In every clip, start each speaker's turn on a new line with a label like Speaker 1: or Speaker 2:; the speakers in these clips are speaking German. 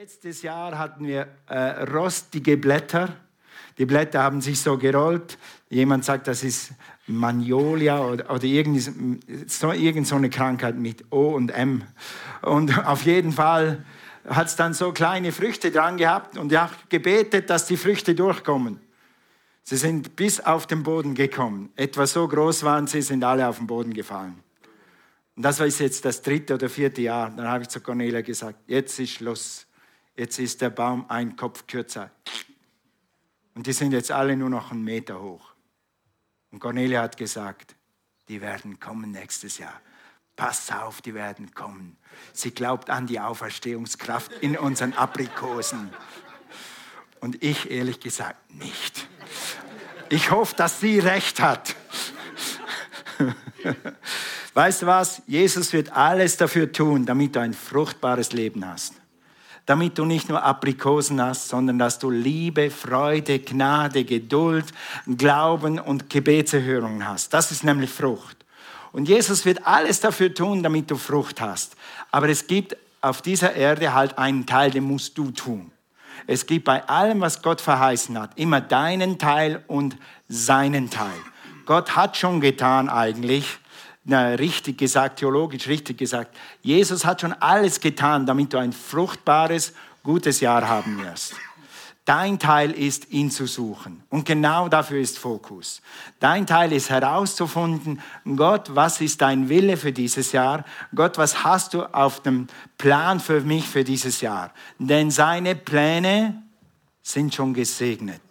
Speaker 1: Letztes Jahr hatten wir äh, rostige Blätter. Die Blätter haben sich so gerollt. Jemand sagt, das ist Magnolia oder, oder so, irgend so eine Krankheit mit O und M. Und auf jeden Fall hat es dann so kleine Früchte dran gehabt und ich habe gebetet, dass die Früchte durchkommen. Sie sind bis auf den Boden gekommen. Etwa so groß waren sie, sind alle auf den Boden gefallen. Und das war jetzt das dritte oder vierte Jahr. Dann habe ich zu Cornelia gesagt, jetzt ist Schluss jetzt ist der Baum ein Kopf kürzer. Und die sind jetzt alle nur noch einen Meter hoch. Und Cornelia hat gesagt, die werden kommen nächstes Jahr. Pass auf, die werden kommen. Sie glaubt an die Auferstehungskraft in unseren Aprikosen. Und ich ehrlich gesagt nicht. Ich hoffe, dass sie recht hat. Weißt du was? Jesus wird alles dafür tun, damit du ein fruchtbares Leben hast damit du nicht nur Aprikosen hast, sondern dass du Liebe, Freude, Gnade, Geduld, Glauben und Gebetserhörungen hast. Das ist nämlich Frucht. Und Jesus wird alles dafür tun, damit du Frucht hast. Aber es gibt auf dieser Erde halt einen Teil, den musst du tun. Es gibt bei allem, was Gott verheißen hat, immer deinen Teil und seinen Teil. Gott hat schon getan eigentlich, na, richtig gesagt, theologisch richtig gesagt, Jesus hat schon alles getan, damit du ein fruchtbares, gutes Jahr haben wirst. Dein Teil ist, ihn zu suchen. Und genau dafür ist Fokus. Dein Teil ist herauszufinden, Gott, was ist dein Wille für dieses Jahr? Gott, was hast du auf dem Plan für mich für dieses Jahr? Denn seine Pläne sind schon gesegnet.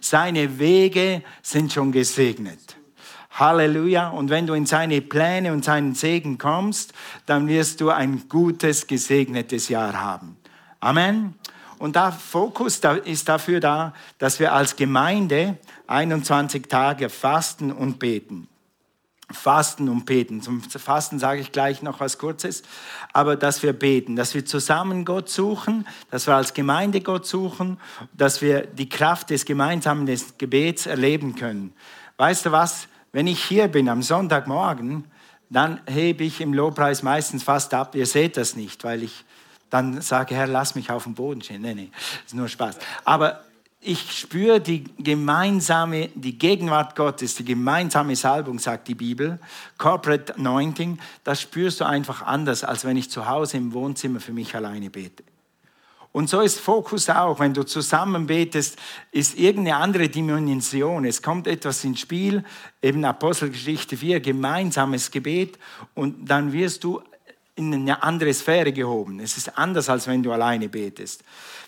Speaker 1: Seine Wege sind schon gesegnet. Halleluja. Und wenn du in seine Pläne und seinen Segen kommst, dann wirst du ein gutes, gesegnetes Jahr haben. Amen. Und der Fokus ist dafür da, dass wir als Gemeinde 21 Tage fasten und beten. Fasten und beten. Zum Fasten sage ich gleich noch was Kurzes. Aber dass wir beten, dass wir zusammen Gott suchen, dass wir als Gemeinde Gott suchen, dass wir die Kraft des gemeinsamen Gebets erleben können. Weißt du was? Wenn ich hier bin am Sonntagmorgen, dann hebe ich im Lobpreis meistens fast ab. Ihr seht das nicht, weil ich dann sage, Herr, lass mich auf dem Boden stehen. Nee, nee, ist nur Spaß. Aber ich spüre die gemeinsame, die Gegenwart Gottes, die gemeinsame Salbung, sagt die Bibel, Corporate Anointing, das spürst du einfach anders, als wenn ich zu Hause im Wohnzimmer für mich alleine bete. Und so ist Fokus auch, wenn du zusammen betest, ist irgendeine andere Dimension. Es kommt etwas ins Spiel, eben Apostelgeschichte 4, gemeinsames Gebet und dann wirst du in eine andere Sphäre gehoben. Es ist anders, als wenn du alleine betest.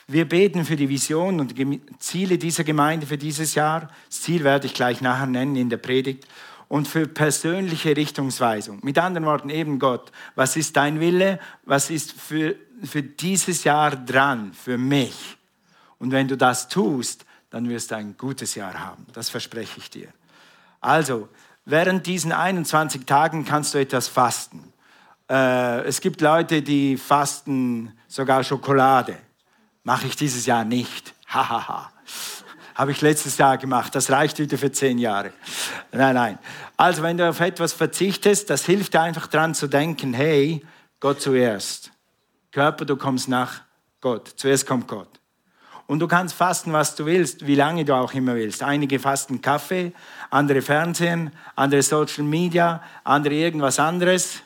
Speaker 1: Wir beten für die Vision und die Ziele dieser Gemeinde für dieses Jahr. Das Ziel werde ich gleich nachher nennen in der Predigt. Und für persönliche Richtungsweisung. Mit anderen Worten, eben Gott, was ist dein Wille? Was ist für für dieses Jahr dran, für mich. Und wenn du das tust, dann wirst du ein gutes Jahr haben. Das verspreche ich dir. Also, während diesen 21 Tagen kannst du etwas fasten. Äh, es gibt Leute, die fasten sogar Schokolade. Mache ich dieses Jahr nicht. Hahaha. Habe ich letztes Jahr gemacht. Das reicht wieder für zehn Jahre. Nein, nein. Also, wenn du auf etwas verzichtest, das hilft dir einfach dran zu denken, hey, Gott zuerst. Körper, du kommst nach Gott. Zuerst kommt Gott. Und du kannst fasten, was du willst, wie lange du auch immer willst. Einige fasten Kaffee, andere Fernsehen, andere Social Media, andere irgendwas anderes.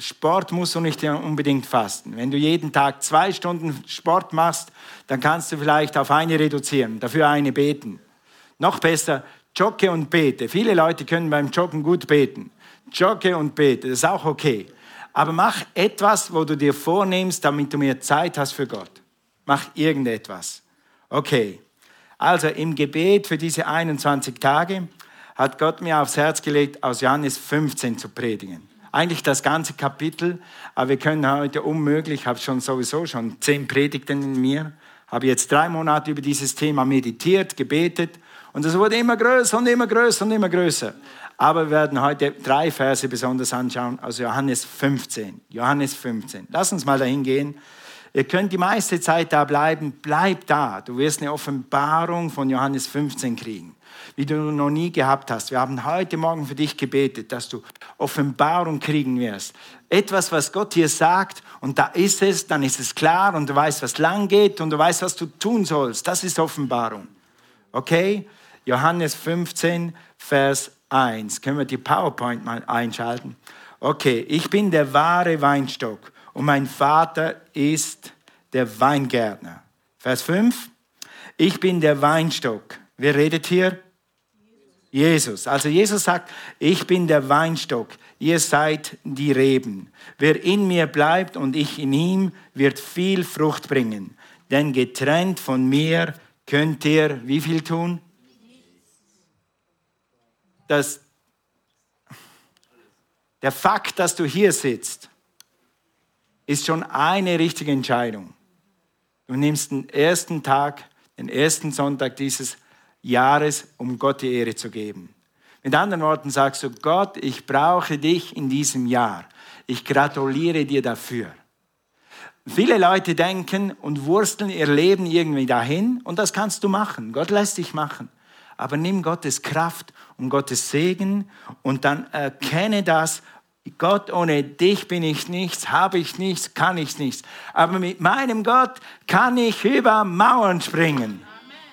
Speaker 1: Sport musst du nicht unbedingt fasten. Wenn du jeden Tag zwei Stunden Sport machst, dann kannst du vielleicht auf eine reduzieren, dafür eine beten. Noch besser, jogge und bete. Viele Leute können beim Joggen gut beten. Jogge und bete, das ist auch okay. Aber mach etwas, wo du dir vornimmst, damit du mehr Zeit hast für Gott. Mach irgendetwas. Okay. Also im Gebet für diese 21 Tage hat Gott mir aufs Herz gelegt, aus Johannes 15 zu predigen. Eigentlich das ganze Kapitel, aber wir können heute unmöglich, ich habe schon sowieso schon zehn Predigten in mir, habe jetzt drei Monate über dieses Thema meditiert, gebetet und es wurde immer größer und immer größer und immer größer. Aber wir werden heute drei Verse besonders anschauen aus Johannes 15. Johannes 15. Lass uns mal dahin gehen. Ihr könnt die meiste Zeit da bleiben, bleib da. Du wirst eine Offenbarung von Johannes 15 kriegen, wie du noch nie gehabt hast. Wir haben heute Morgen für dich gebetet, dass du Offenbarung kriegen wirst. Etwas, was Gott dir sagt, und da ist es, dann ist es klar und du weißt, was lang geht und du weißt, was du tun sollst. Das ist Offenbarung. Okay? Johannes 15, Vers 1. Können wir die PowerPoint mal einschalten? Okay, ich bin der wahre Weinstock und mein Vater ist der Weingärtner. Vers 5. Ich bin der Weinstock. Wer redet hier? Jesus. Also Jesus sagt, ich bin der Weinstock, ihr seid die Reben. Wer in mir bleibt und ich in ihm, wird viel Frucht bringen. Denn getrennt von mir könnt ihr wie viel tun? Das, der Fakt, dass du hier sitzt, ist schon eine richtige Entscheidung. Du nimmst den ersten Tag, den ersten Sonntag dieses Jahres, um Gott die Ehre zu geben. Mit anderen Worten sagst du, Gott, ich brauche dich in diesem Jahr. Ich gratuliere dir dafür. Viele Leute denken und wursteln ihr Leben irgendwie dahin und das kannst du machen. Gott lässt dich machen. Aber nimm Gottes Kraft und Gottes Segen und dann erkenne das, Gott, ohne dich bin ich nichts, habe ich nichts, kann ich nichts. Aber mit meinem Gott kann ich über Mauern springen.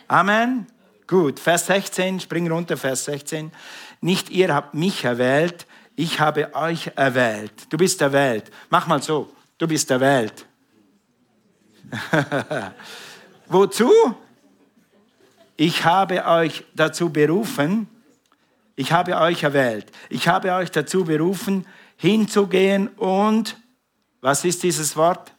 Speaker 1: Amen. Amen. Gut, Vers 16, spring runter, Vers 16. Nicht ihr habt mich erwählt, ich habe euch erwählt. Du bist erwählt. Mach mal so, du bist erwählt. Wozu? Ich habe euch dazu berufen, ich habe euch erwählt, ich habe euch dazu berufen, hinzugehen und, was ist dieses Wort?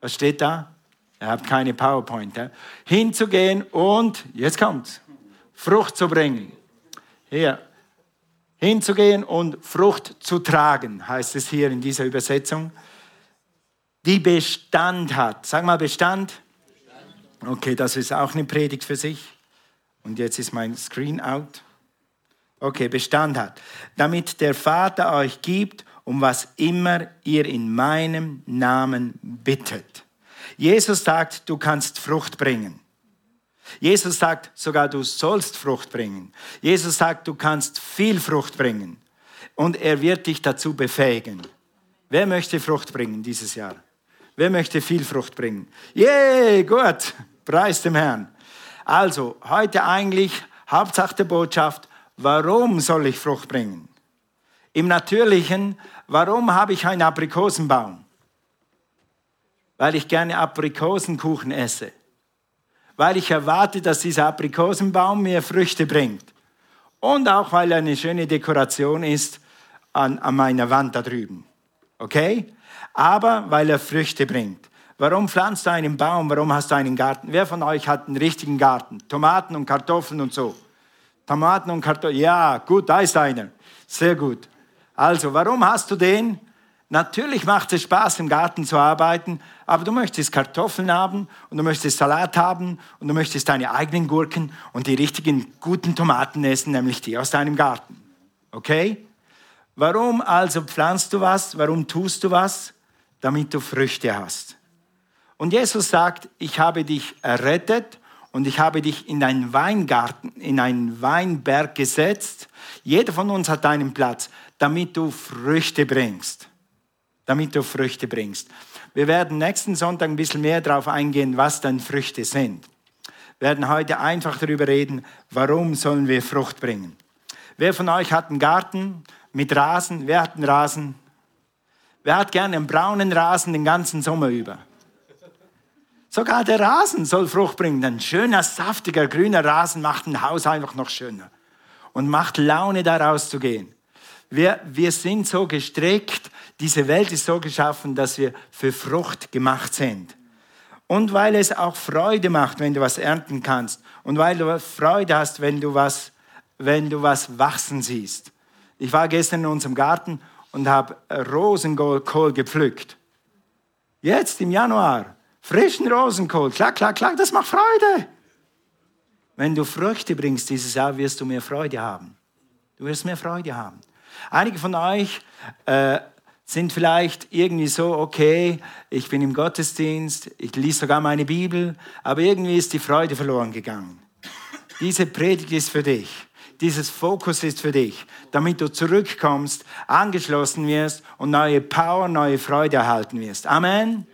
Speaker 1: Was steht da? Ihr habt keine PowerPoint. Ja? Hinzugehen und, jetzt kommt's, Frucht zu bringen. Hier, hinzugehen und Frucht zu tragen, heißt es hier in dieser Übersetzung, die Bestand hat. Sag mal Bestand. Okay, das ist auch eine Predigt für sich. Und jetzt ist mein Screen out. Okay, Bestand hat. Damit der Vater euch gibt, um was immer ihr in meinem Namen bittet. Jesus sagt, du kannst Frucht bringen. Jesus sagt sogar, du sollst Frucht bringen. Jesus sagt, du kannst viel Frucht bringen. Und er wird dich dazu befähigen. Wer möchte Frucht bringen dieses Jahr? Wer möchte viel Frucht bringen? Yay, gut. Preis dem Herrn. Also, heute eigentlich Hauptsache der Botschaft, warum soll ich Frucht bringen? Im Natürlichen, warum habe ich einen Aprikosenbaum? weil ich gerne Aprikosenkuchen esse, weil ich erwarte, dass dieser Aprikosenbaum mir Früchte bringt und auch weil er eine schöne Dekoration ist an, an meiner Wand da drüben. Okay? Aber weil er Früchte bringt. Warum pflanzt du einen Baum? Warum hast du einen Garten? Wer von euch hat einen richtigen Garten? Tomaten und Kartoffeln und so. Tomaten und Kartoffeln. Ja, gut, da ist einer. Sehr gut. Also, warum hast du den? Natürlich macht es Spaß, im Garten zu arbeiten, aber du möchtest Kartoffeln haben und du möchtest Salat haben und du möchtest deine eigenen Gurken und die richtigen guten Tomaten essen, nämlich die aus deinem Garten. Okay? Warum also pflanzt du was? Warum tust du was? Damit du Früchte hast. Und Jesus sagt, ich habe dich errettet und ich habe dich in einen Weingarten, in einen Weinberg gesetzt. Jeder von uns hat einen Platz, damit du Früchte bringst damit du Früchte bringst. Wir werden nächsten Sonntag ein bisschen mehr darauf eingehen, was dann Früchte sind. Wir werden heute einfach darüber reden, warum sollen wir Frucht bringen. Wer von euch hat einen Garten mit Rasen? Wer hat einen Rasen? Wer hat gerne einen braunen Rasen den ganzen Sommer über? Sogar der Rasen soll Frucht bringen. Ein schöner, saftiger, grüner Rasen macht ein Haus einfach noch schöner und macht Laune, da rauszugehen. Wir, wir sind so gestrickt, diese Welt ist so geschaffen, dass wir für Frucht gemacht sind. Und weil es auch Freude macht, wenn du was ernten kannst. Und weil du Freude hast, wenn du was, wenn du was wachsen siehst. Ich war gestern in unserem Garten und habe Rosenkohl gepflückt. Jetzt im Januar. Frischen Rosenkohl. Klack, klack, klack. Das macht Freude. Wenn du Früchte bringst dieses Jahr, wirst du mehr Freude haben. Du wirst mehr Freude haben. Einige von euch äh, sind vielleicht irgendwie so, okay, ich bin im Gottesdienst, ich lese sogar meine Bibel, aber irgendwie ist die Freude verloren gegangen. Diese Predigt ist für dich. Dieses Fokus ist für dich, damit du zurückkommst, angeschlossen wirst und neue Power, neue Freude erhalten wirst. Amen.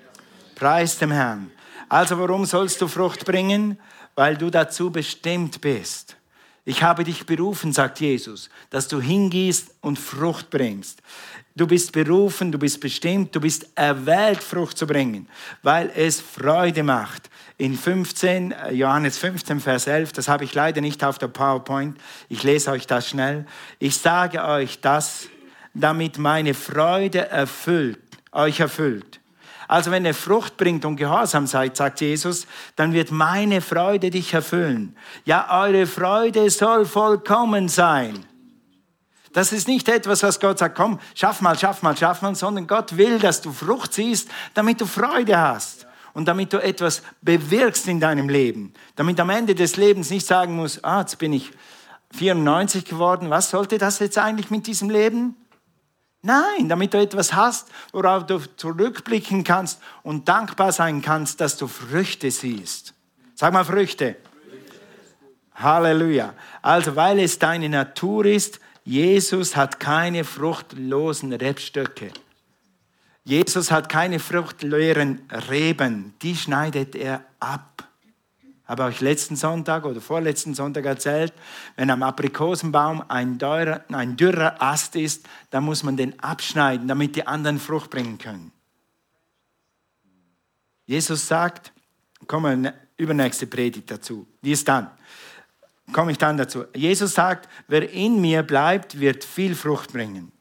Speaker 1: Preis dem Herrn. Also warum sollst du Frucht bringen? Weil du dazu bestimmt bist. Ich habe dich berufen, sagt Jesus, dass du hingehst und Frucht bringst. Du bist berufen, du bist bestimmt, du bist erwählt, Frucht zu bringen, weil es Freude macht. In 15, äh, Johannes 15, Vers 11, das habe ich leider nicht auf der PowerPoint, ich lese euch das schnell. Ich sage euch das, damit meine Freude erfüllt, euch erfüllt. Also wenn ihr Frucht bringt und gehorsam seid, sagt Jesus, dann wird meine Freude dich erfüllen. Ja, eure Freude soll vollkommen sein. Das ist nicht etwas, was Gott sagt, komm, schaff mal, schaff mal, schaff mal, sondern Gott will, dass du Frucht siehst, damit du Freude hast und damit du etwas bewirkst in deinem Leben. Damit am Ende des Lebens nicht sagen musst, ah, jetzt bin ich 94 geworden, was sollte das jetzt eigentlich mit diesem Leben? Nein, damit du etwas hast, worauf du zurückblicken kannst und dankbar sein kannst, dass du Früchte siehst. Sag mal Früchte. Halleluja. Also, weil es deine Natur ist, Jesus hat keine fruchtlosen Rebstöcke. Jesus hat keine fruchtleeren Reben. Die schneidet er ab. Habe euch letzten Sonntag oder vorletzten Sonntag erzählt, wenn am Aprikosenbaum ein, teurer, ein dürrer Ast ist, dann muss man den abschneiden, damit die anderen Frucht bringen können. Jesus sagt, kommen wir übernächste Predigt dazu. Wie ist dann? komme ich dann dazu. Jesus sagt, wer in mir bleibt, wird viel Frucht bringen.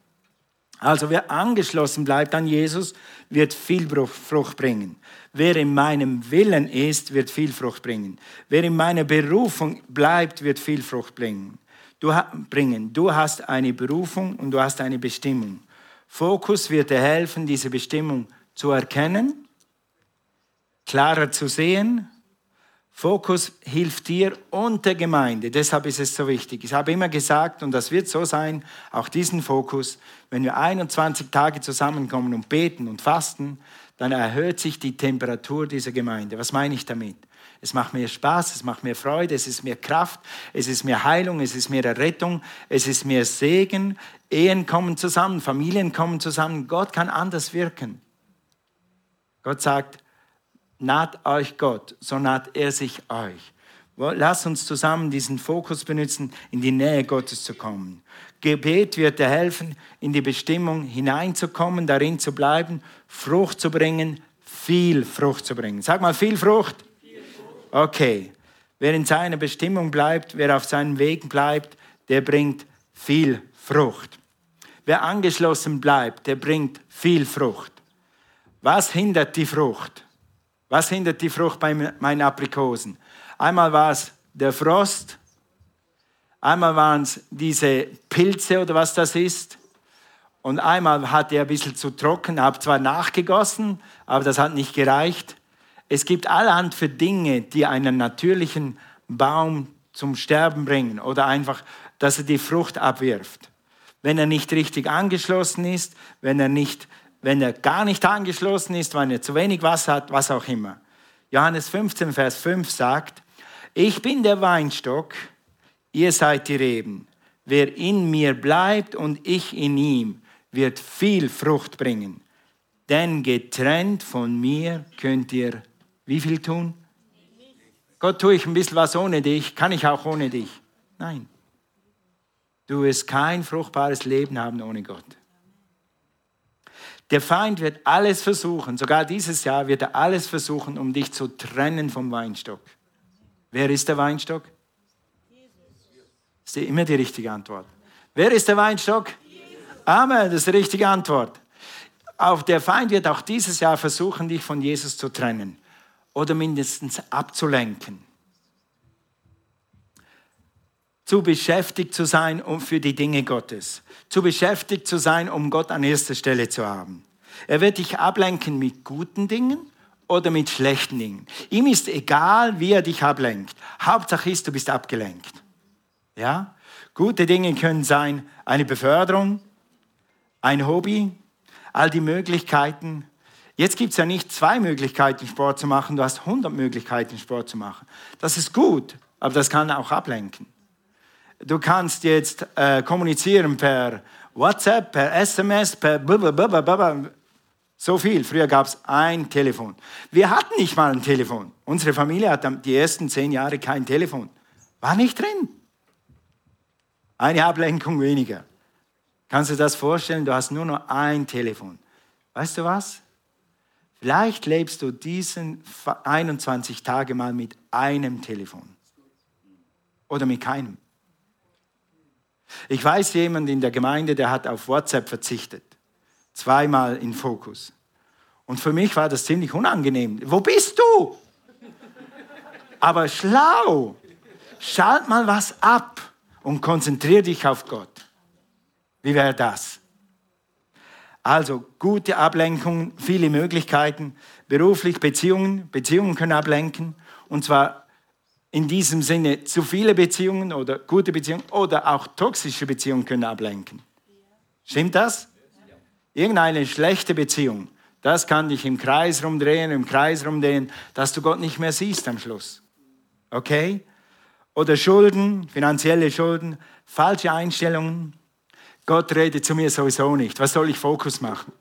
Speaker 1: Also wer angeschlossen bleibt an Jesus, wird viel Frucht bringen. Wer in meinem Willen ist, wird viel Frucht bringen. Wer in meiner Berufung bleibt, wird viel Frucht bringen. Du, hast eine Berufung und du hast eine Bestimmung. Fokus wird dir helfen, diese Bestimmung zu erkennen, klarer zu sehen Fokus hilft dir und der Gemeinde. Deshalb ist es so wichtig. Ich habe immer gesagt, und das wird so sein, auch diesen Fokus, wenn wir 21 Tage zusammenkommen und beten und fasten, dann erhöht sich die Temperatur dieser Gemeinde. Was meine ich damit? Es macht mehr Spaß, es macht mehr Freude, es ist mehr Kraft, es ist mehr Heilung, es ist mehr Errettung, es ist mehr Segen. Ehen kommen zusammen, Familien kommen zusammen. Gott kann anders wirken. Gott sagt, naht euch Gott, so naht er sich euch. Lass uns zusammen diesen Fokus benutzen, in die Nähe Gottes zu kommen. Gebet wird dir helfen, in die Bestimmung hineinzukommen, darin zu bleiben, Frucht zu bringen, viel Frucht zu bringen. Sag mal, viel Frucht? Okay. Wer in seiner Bestimmung bleibt, wer auf seinem Weg bleibt, der bringt viel Frucht. Wer angeschlossen bleibt, der bringt viel Frucht. Was hindert die Frucht? Was hindert die Frucht bei meinen Aprikosen? Einmal war es der Frost, einmal waren es diese Pilze oder was das ist. Und einmal hat er ein bisschen zu trocken, habe zwar nachgegossen, aber das hat nicht gereicht. Es gibt allerhand für Dinge, die einen natürlichen Baum zum Sterben bringen oder einfach, dass er die Frucht abwirft. Wenn er nicht richtig angeschlossen ist, wenn er nicht wenn er gar nicht angeschlossen ist, wenn er zu wenig Wasser hat, was auch immer. Johannes 15, Vers 5 sagt, ich bin der Weinstock, ihr seid die Reben. Wer in mir bleibt und ich in ihm, wird viel Frucht bringen. Denn getrennt von mir könnt ihr wie viel tun? Gott, tue ich ein bisschen was ohne dich, kann ich auch ohne dich? Nein. Du wirst kein fruchtbares Leben haben ohne Gott. Der Feind wird alles versuchen, sogar dieses Jahr wird er alles versuchen, um dich zu trennen vom Weinstock. Wer ist der Weinstock? Ist immer die richtige Antwort. Wer ist der Weinstock? Amen, das ist die richtige Antwort. Auch der Feind wird auch dieses Jahr versuchen, dich von Jesus zu trennen oder mindestens abzulenken. Zu beschäftigt zu sein, um für die Dinge Gottes zu beschäftigt zu sein, um Gott an erster Stelle zu haben. Er wird dich ablenken mit guten Dingen oder mit schlechten Dingen. Ihm ist egal, wie er dich ablenkt. Hauptsache ist, du bist abgelenkt. Ja? Gute Dinge können sein eine Beförderung, ein Hobby, all die Möglichkeiten. Jetzt gibt es ja nicht zwei Möglichkeiten, Sport zu machen, du hast 100 Möglichkeiten, Sport zu machen. Das ist gut, aber das kann auch ablenken. Du kannst jetzt äh, kommunizieren per WhatsApp, per SMS, per blablabla. so viel. Früher gab es ein Telefon. Wir hatten nicht mal ein Telefon. Unsere Familie hat die ersten zehn Jahre kein Telefon. War nicht drin. Eine Ablenkung weniger. Kannst du das vorstellen? Du hast nur noch ein Telefon. Weißt du was? Vielleicht lebst du diesen 21 Tage mal mit einem Telefon. Oder mit keinem. Ich weiß jemand in der Gemeinde, der hat auf WhatsApp verzichtet. Zweimal in Fokus. Und für mich war das ziemlich unangenehm. Wo bist du? Aber schlau. Schalt mal was ab und konzentriere dich auf Gott. Wie wäre das? Also gute Ablenkung, viele Möglichkeiten, beruflich Beziehungen, Beziehungen können ablenken und zwar in diesem Sinne zu viele Beziehungen oder gute Beziehungen oder auch toxische Beziehungen können ablenken. Stimmt das? Irgendeine schlechte Beziehung, das kann dich im Kreis rumdrehen, im Kreis rumdrehen, dass du Gott nicht mehr siehst am Schluss. Okay? Oder Schulden, finanzielle Schulden, falsche Einstellungen, Gott redet zu mir sowieso nicht. Was soll ich Fokus machen?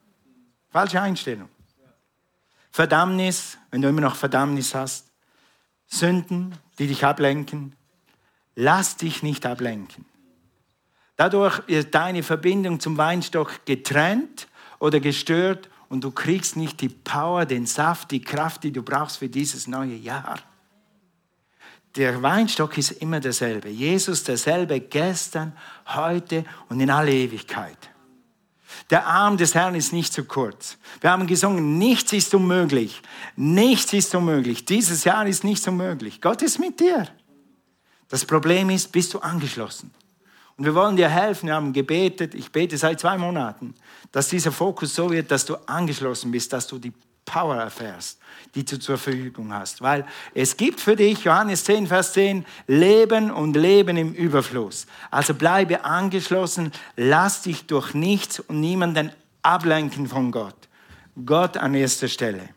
Speaker 1: Falsche Einstellung. Verdammnis, wenn du immer noch Verdammnis hast. Sünden, die dich ablenken. Lass dich nicht ablenken. Dadurch wird deine Verbindung zum Weinstock getrennt oder gestört und du kriegst nicht die Power, den Saft, die Kraft, die du brauchst für dieses neue Jahr der Weinstock ist immer derselbe. Jesus derselbe gestern, heute und in alle Ewigkeit. Der Arm des Herrn ist nicht zu kurz. Wir haben gesungen, nichts ist unmöglich. Nichts ist unmöglich. Dieses Jahr ist nichts unmöglich. Gott ist mit dir. Das Problem ist, bist du angeschlossen? Und wir wollen dir helfen. Wir haben gebetet. Ich bete seit zwei Monaten, dass dieser Fokus so wird, dass du angeschlossen bist, dass du die Power erfährst, die du zur Verfügung hast. Weil es gibt für dich, Johannes 10, Vers 10, Leben und Leben im Überfluss. Also bleibe angeschlossen, lass dich durch nichts und niemanden ablenken von Gott. Gott an erster Stelle.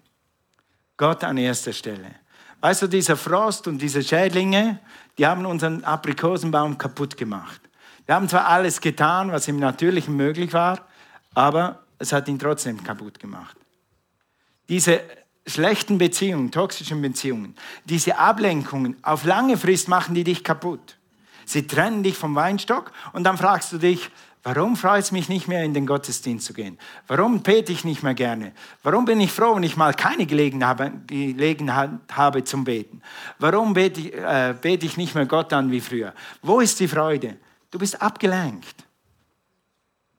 Speaker 1: Gott an erster Stelle. Weißt du, dieser Frost und diese Schädlinge, die haben unseren Aprikosenbaum kaputt gemacht. Wir haben zwar alles getan, was im Natürlichen möglich war, aber es hat ihn trotzdem kaputt gemacht. Diese schlechten Beziehungen, toxischen Beziehungen, diese Ablenkungen, auf lange Frist machen die dich kaputt. Sie trennen dich vom Weinstock und dann fragst du dich, warum freut es mich nicht mehr, in den Gottesdienst zu gehen? Warum bete ich nicht mehr gerne? Warum bin ich froh, wenn ich mal keine Gelegenheit habe zum Beten? Warum bete ich, äh, bete ich nicht mehr Gott an wie früher? Wo ist die Freude? Du bist abgelenkt.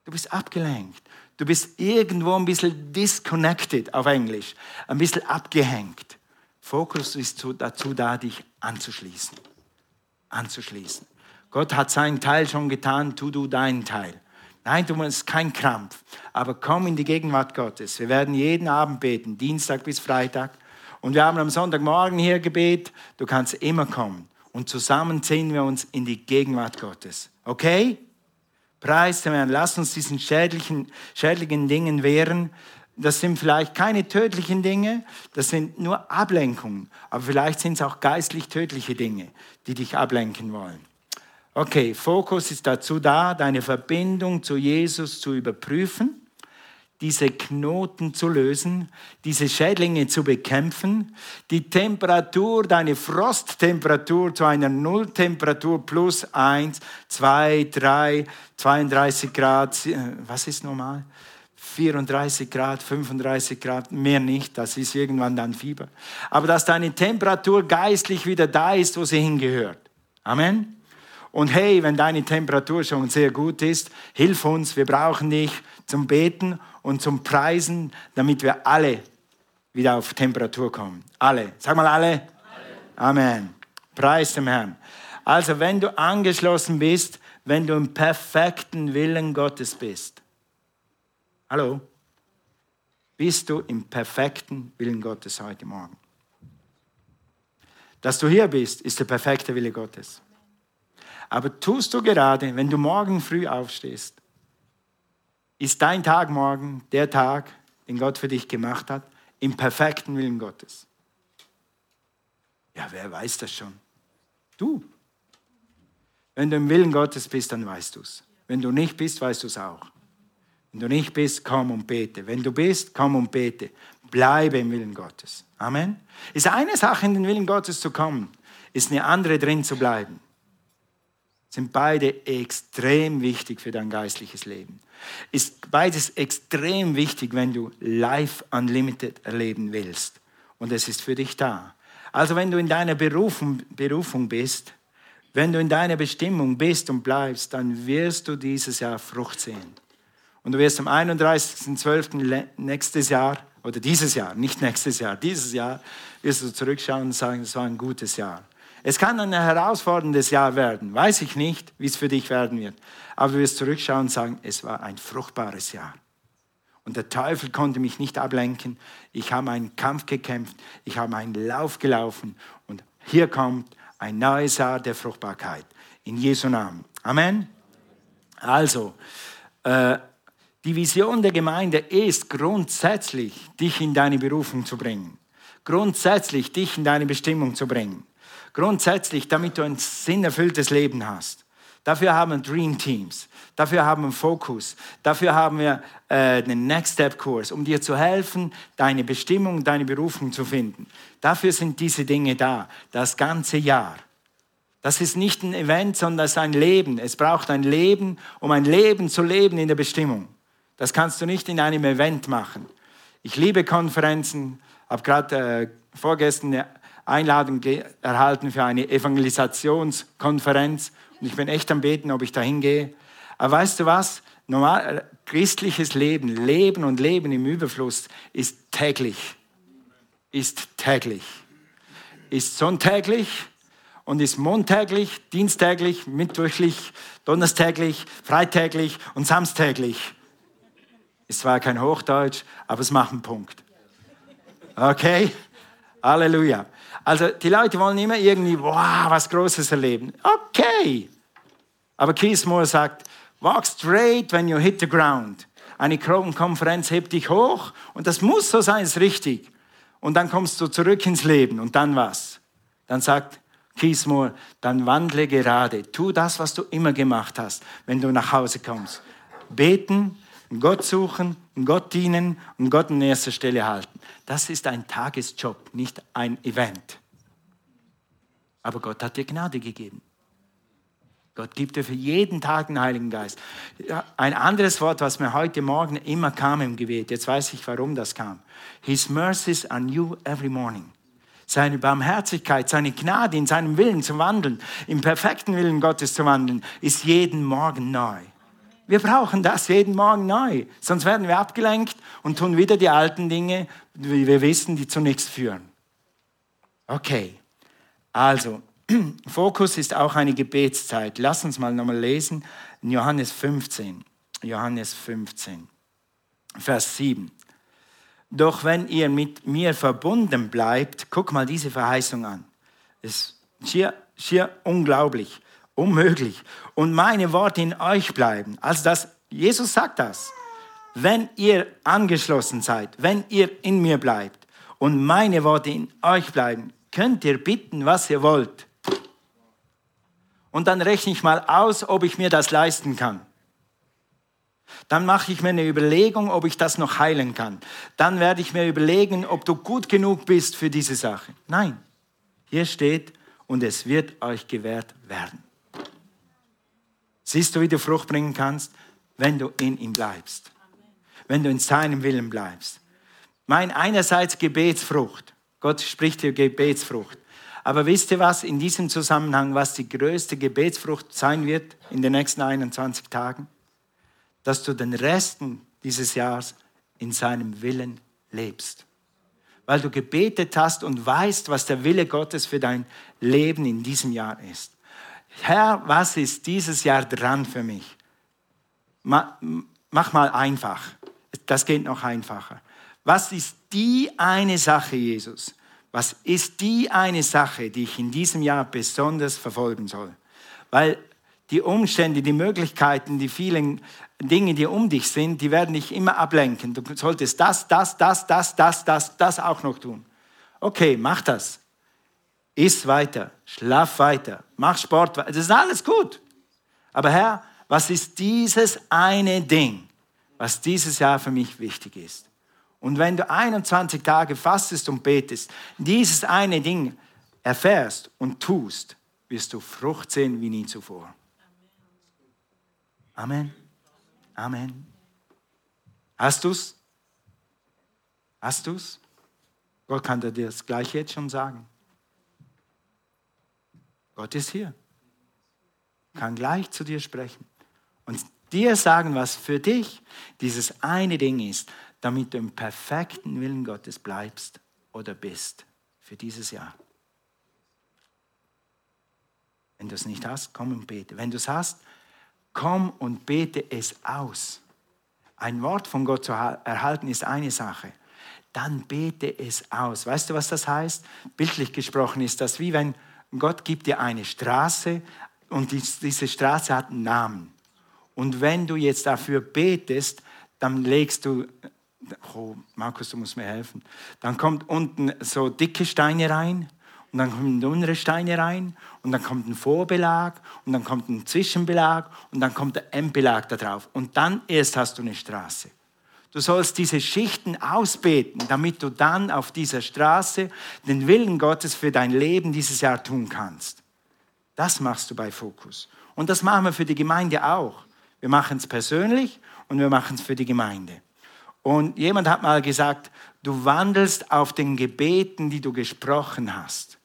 Speaker 1: Du bist abgelenkt. Du bist irgendwo ein bisschen disconnected auf Englisch, ein bisschen abgehängt. Fokus ist dazu da, dich anzuschließen. Anzuschließen. Gott hat seinen Teil schon getan, tu du deinen Teil. Nein, du musst kein Krampf, aber komm in die Gegenwart Gottes. Wir werden jeden Abend beten, Dienstag bis Freitag. Und wir haben am Sonntagmorgen hier Gebet. Du kannst immer kommen. Und zusammen ziehen wir uns in die Gegenwart Gottes. Okay? Preis dem. Lass uns diesen schädlichen, schädlichen Dingen wehren. Das sind vielleicht keine tödlichen Dinge, das sind nur Ablenkungen. Aber vielleicht sind es auch geistlich tödliche Dinge, die dich ablenken wollen. Okay, Fokus ist dazu da, deine Verbindung zu Jesus zu überprüfen diese Knoten zu lösen, diese Schädlinge zu bekämpfen, die Temperatur, deine Frosttemperatur zu einer Nulltemperatur plus 1, 2, 3, 32 Grad, äh, was ist normal? 34 Grad, 35 Grad, mehr nicht, das ist irgendwann dann Fieber. Aber dass deine Temperatur geistlich wieder da ist, wo sie hingehört. Amen. Und hey, wenn deine Temperatur schon sehr gut ist, hilf uns, wir brauchen dich zum Beten und zum Preisen, damit wir alle wieder auf Temperatur kommen. Alle. Sag mal alle. alle. Amen. Preis dem Herrn. Also wenn du angeschlossen bist, wenn du im perfekten Willen Gottes bist. Hallo? Bist du im perfekten Willen Gottes heute Morgen? Dass du hier bist, ist der perfekte Wille Gottes. Aber tust du gerade, wenn du morgen früh aufstehst, ist dein Tag morgen der Tag, den Gott für dich gemacht hat, im perfekten Willen Gottes? Ja, wer weiß das schon? Du. Wenn du im Willen Gottes bist, dann weißt du es. Wenn du nicht bist, weißt du es auch. Wenn du nicht bist, komm und bete. Wenn du bist, komm und bete. Bleibe im Willen Gottes. Amen. Ist eine Sache, in den Willen Gottes zu kommen, ist eine andere drin zu bleiben. Sind beide extrem wichtig für dein geistliches Leben. Ist beides extrem wichtig, wenn du Life Unlimited erleben willst. Und es ist für dich da. Also wenn du in deiner Berufung, Berufung bist, wenn du in deiner Bestimmung bist und bleibst, dann wirst du dieses Jahr Frucht sehen. Und du wirst am 31.12. nächstes Jahr, oder dieses Jahr, nicht nächstes Jahr, dieses Jahr, wirst du zurückschauen und sagen, es war ein gutes Jahr. Es kann ein herausforderndes Jahr werden, weiß ich nicht, wie es für dich werden wird. Aber du wirst zurückschauen und sagen, es war ein fruchtbares Jahr. Und der Teufel konnte mich nicht ablenken. Ich habe einen Kampf gekämpft, ich habe einen Lauf gelaufen und hier kommt ein neues Jahr der Fruchtbarkeit. In Jesu Namen. Amen. Also, äh, die Vision der Gemeinde ist grundsätzlich, dich in deine Berufung zu bringen. Grundsätzlich, dich in deine Bestimmung zu bringen. Grundsätzlich, damit du ein sinnerfülltes Leben hast. Dafür haben wir Dream Teams. Dafür haben wir Fokus. Dafür haben wir äh, den Next Step Kurs, um dir zu helfen, deine Bestimmung, deine Berufung zu finden. Dafür sind diese Dinge da, das ganze Jahr. Das ist nicht ein Event, sondern das ist ein Leben. Es braucht ein Leben, um ein Leben zu leben in der Bestimmung. Das kannst du nicht in einem Event machen. Ich liebe Konferenzen, habe gerade äh, vorgestern eine Einladung erhalten für eine Evangelisationskonferenz und ich bin echt am Beten, ob ich da hingehe. Aber weißt du was? Normal, christliches Leben, Leben und Leben im Überfluss ist täglich. Ist täglich. Ist sonntäglich und ist montäglich, dienstäglich, mittwochlich, donnerstäglich, freitäglich und samstäglich. Ist zwar kein Hochdeutsch, aber es macht einen Punkt. Okay? Halleluja. Also die Leute wollen immer irgendwie, wow, was Großes erleben. Okay. Aber Keith Moore sagt, walk straight when you hit the ground. Eine Konferenz hebt dich hoch und das muss so sein, ist richtig. Und dann kommst du zurück ins Leben und dann was? Dann sagt Keith Moore, dann wandle gerade. Tu das, was du immer gemacht hast, wenn du nach Hause kommst. Beten, Gott suchen, Gott dienen und Gott an erster Stelle halten. Das ist ein Tagesjob, nicht ein Event. Aber Gott hat dir Gnade gegeben. Gott gibt dir für jeden Tag einen Heiligen Geist. Ein anderes Wort, was mir heute Morgen immer kam im Gebet, jetzt weiß ich, warum das kam. His mercies are new every morning. Seine Barmherzigkeit, seine Gnade in seinem Willen zu wandeln, im perfekten Willen Gottes zu wandeln, ist jeden Morgen neu. Wir brauchen das jeden Morgen neu. Sonst werden wir abgelenkt und tun wieder die alten Dinge, wie wir wissen, die zu nichts führen. Okay, also, Fokus ist auch eine Gebetszeit. Lass uns mal nochmal lesen in Johannes 15. Johannes 15, Vers 7. Doch wenn ihr mit mir verbunden bleibt, guck mal diese Verheißung an. Es ist schier, schier unglaublich unmöglich. Und meine Worte in euch bleiben. Also das, Jesus sagt das. Wenn ihr angeschlossen seid, wenn ihr in mir bleibt und meine Worte in euch bleiben, könnt ihr bitten, was ihr wollt. Und dann rechne ich mal aus, ob ich mir das leisten kann. Dann mache ich mir eine Überlegung, ob ich das noch heilen kann. Dann werde ich mir überlegen, ob du gut genug bist für diese Sache. Nein, hier steht, und es wird euch gewährt werden. Siehst du, wie du Frucht bringen kannst? Wenn du in ihm bleibst. Wenn du in seinem Willen bleibst. Mein einerseits Gebetsfrucht. Gott spricht hier Gebetsfrucht. Aber wisst ihr was in diesem Zusammenhang, was die größte Gebetsfrucht sein wird in den nächsten 21 Tagen? Dass du den Resten dieses Jahres in seinem Willen lebst. Weil du gebetet hast und weißt, was der Wille Gottes für dein Leben in diesem Jahr ist. Herr, was ist dieses Jahr dran für mich? Mach mal einfach. Das geht noch einfacher. Was ist die eine Sache, Jesus? Was ist die eine Sache, die ich in diesem Jahr besonders verfolgen soll? Weil die Umstände, die Möglichkeiten, die vielen Dinge, die um dich sind, die werden dich immer ablenken. Du solltest das, das, das, das, das, das, das auch noch tun. Okay, mach das. Iss weiter, schlaf weiter, mach Sport weiter. Das ist alles gut. Aber Herr, was ist dieses eine Ding, was dieses Jahr für mich wichtig ist? Und wenn du 21 Tage fastest und betest, dieses eine Ding erfährst und tust, wirst du Frucht sehen wie nie zuvor. Amen. Amen. Hast du's? Hast du's? Gott kann dir das gleich jetzt schon sagen. Gott ist hier. Kann gleich zu dir sprechen und dir sagen, was für dich dieses eine Ding ist, damit du im perfekten Willen Gottes bleibst oder bist für dieses Jahr. Wenn du es nicht hast, komm und bete. Wenn du es hast, komm und bete es aus. Ein Wort von Gott zu erhalten ist eine Sache. Dann bete es aus. Weißt du, was das heißt? Bildlich gesprochen ist das wie wenn Gott gibt dir eine Straße und diese Straße hat einen Namen. Und wenn du jetzt dafür betest, dann legst du, oh Markus, du musst mir helfen, dann kommt unten so dicke Steine rein und dann kommen dünnere Steine rein und dann kommt ein Vorbelag und dann kommt ein Zwischenbelag und dann kommt der Endbelag da drauf. Und dann erst hast du eine Straße. Du sollst diese Schichten ausbeten, damit du dann auf dieser Straße den Willen Gottes für dein Leben dieses Jahr tun kannst. Das machst du bei Fokus. Und das machen wir für die Gemeinde auch. Wir machen es persönlich und wir machen es für die Gemeinde. Und jemand hat mal gesagt, du wandelst auf den Gebeten, die du gesprochen hast.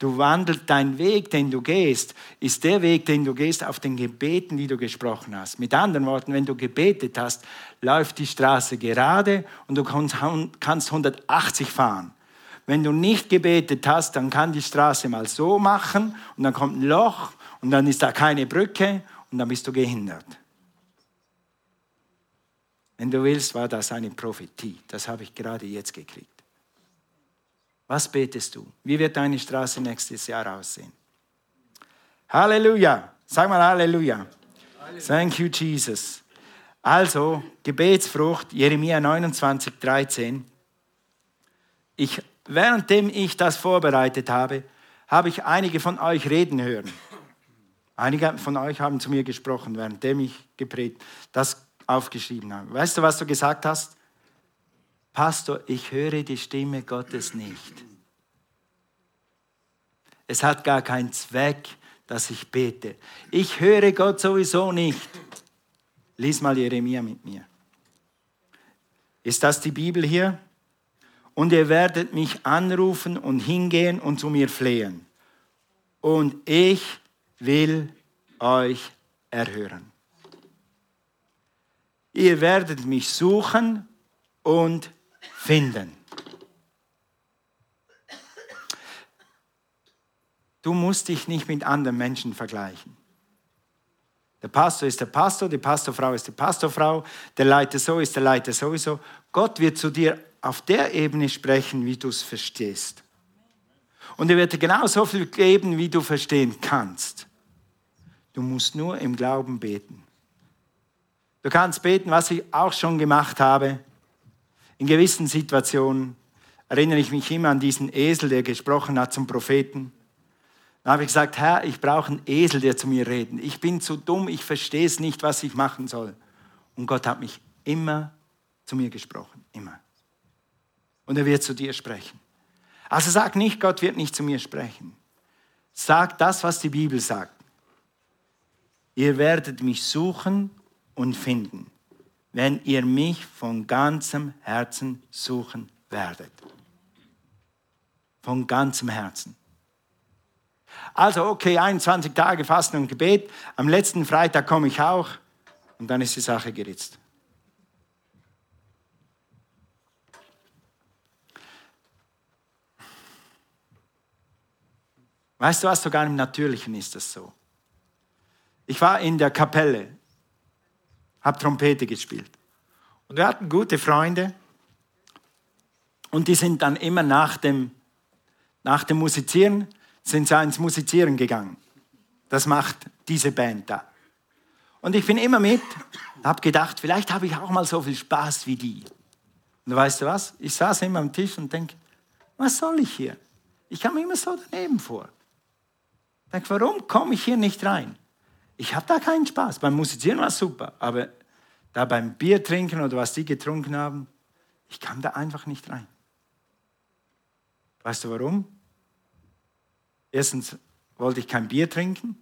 Speaker 1: Du wandelst, dein Weg, den du gehst, ist der Weg, den du gehst auf den Gebeten, die du gesprochen hast. Mit anderen Worten, wenn du gebetet hast, läuft die Straße gerade und du kannst 180 fahren. Wenn du nicht gebetet hast, dann kann die Straße mal so machen und dann kommt ein Loch und dann ist da keine Brücke und dann bist du gehindert. Wenn du willst, war das eine Prophetie. Das habe ich gerade jetzt gekriegt. Was betest du? Wie wird deine Straße nächstes Jahr aussehen? Halleluja. Sag mal Halleluja. Halleluja. Thank you, Jesus. Also, Gebetsfrucht, Jeremia 29, 13. Ich, währenddem ich das vorbereitet habe, habe ich einige von euch reden hören. Einige von euch haben zu mir gesprochen, währenddem ich gepredigt, das aufgeschrieben habe. Weißt du, was du gesagt hast? Pastor, ich höre die Stimme Gottes nicht. Es hat gar keinen Zweck, dass ich bete. Ich höre Gott sowieso nicht. Lies mal Jeremia mit mir. Ist das die Bibel hier? Und ihr werdet mich anrufen und hingehen und zu mir flehen. Und ich will euch erhören. Ihr werdet mich suchen und finden. Du musst dich nicht mit anderen Menschen vergleichen. Der Pastor ist der Pastor, die Pastorfrau ist die Pastorfrau, der Leiter so ist der Leiter sowieso. Gott wird zu dir auf der Ebene sprechen, wie du es verstehst. Und er wird dir genau so viel geben, wie du verstehen kannst. Du musst nur im Glauben beten. Du kannst beten, was ich auch schon gemacht habe. In gewissen Situationen erinnere ich mich immer an diesen Esel, der gesprochen hat zum Propheten. Da habe ich gesagt, Herr, ich brauche einen Esel, der zu mir redet. Ich bin zu dumm, ich verstehe es nicht, was ich machen soll. Und Gott hat mich immer zu mir gesprochen, immer. Und er wird zu dir sprechen. Also sag nicht, Gott wird nicht zu mir sprechen. Sag das, was die Bibel sagt. Ihr werdet mich suchen und finden wenn ihr mich von ganzem Herzen suchen werdet. Von ganzem Herzen. Also, okay, 21 Tage Fasten und Gebet. Am letzten Freitag komme ich auch und dann ist die Sache geritzt. Weißt du was, sogar im Natürlichen ist das so. Ich war in der Kapelle habe Trompete gespielt. Und wir hatten gute Freunde und die sind dann immer nach dem, nach dem Musizieren, sind sie ins Musizieren gegangen. Das macht diese Band da. Und ich bin immer mit, habe gedacht, vielleicht habe ich auch mal so viel Spaß wie die. Und weißt du was? Ich saß immer am Tisch und denke, was soll ich hier? Ich kam immer so daneben vor. Ich denke, warum komme ich hier nicht rein? Ich habe da keinen Spaß. Beim Musizieren war es super, aber da beim Bier trinken oder was die getrunken haben, ich kam da einfach nicht rein. Weißt du warum? Erstens wollte ich kein Bier trinken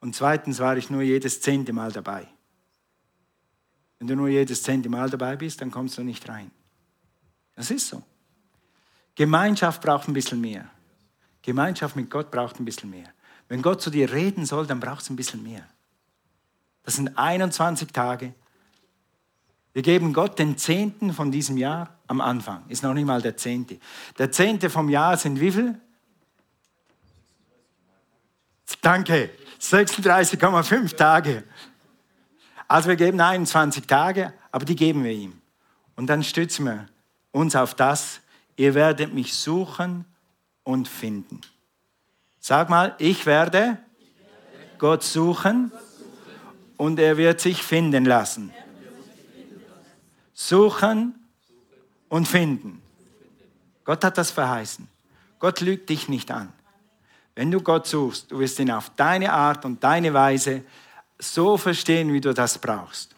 Speaker 1: und zweitens war ich nur jedes zehnte Mal dabei. Wenn du nur jedes zehnte Mal dabei bist, dann kommst du nicht rein. Das ist so. Gemeinschaft braucht ein bisschen mehr. Gemeinschaft mit Gott braucht ein bisschen mehr. Wenn Gott zu dir reden soll, dann braucht es ein bisschen mehr. Das sind 21 Tage. Wir geben Gott den Zehnten von diesem Jahr am Anfang. Ist noch nicht mal der Zehnte. Der Zehnte vom Jahr sind wie viel? Danke. 36,5 Tage. Also wir geben 21 Tage, aber die geben wir ihm. Und dann stützen wir uns auf das, ihr werdet mich suchen und finden. Sag mal, ich werde Gott suchen und er wird sich finden lassen. Suchen und finden. Gott hat das verheißen. Gott lügt dich nicht an. Wenn du Gott suchst, du wirst ihn auf deine Art und deine Weise so verstehen, wie du das brauchst.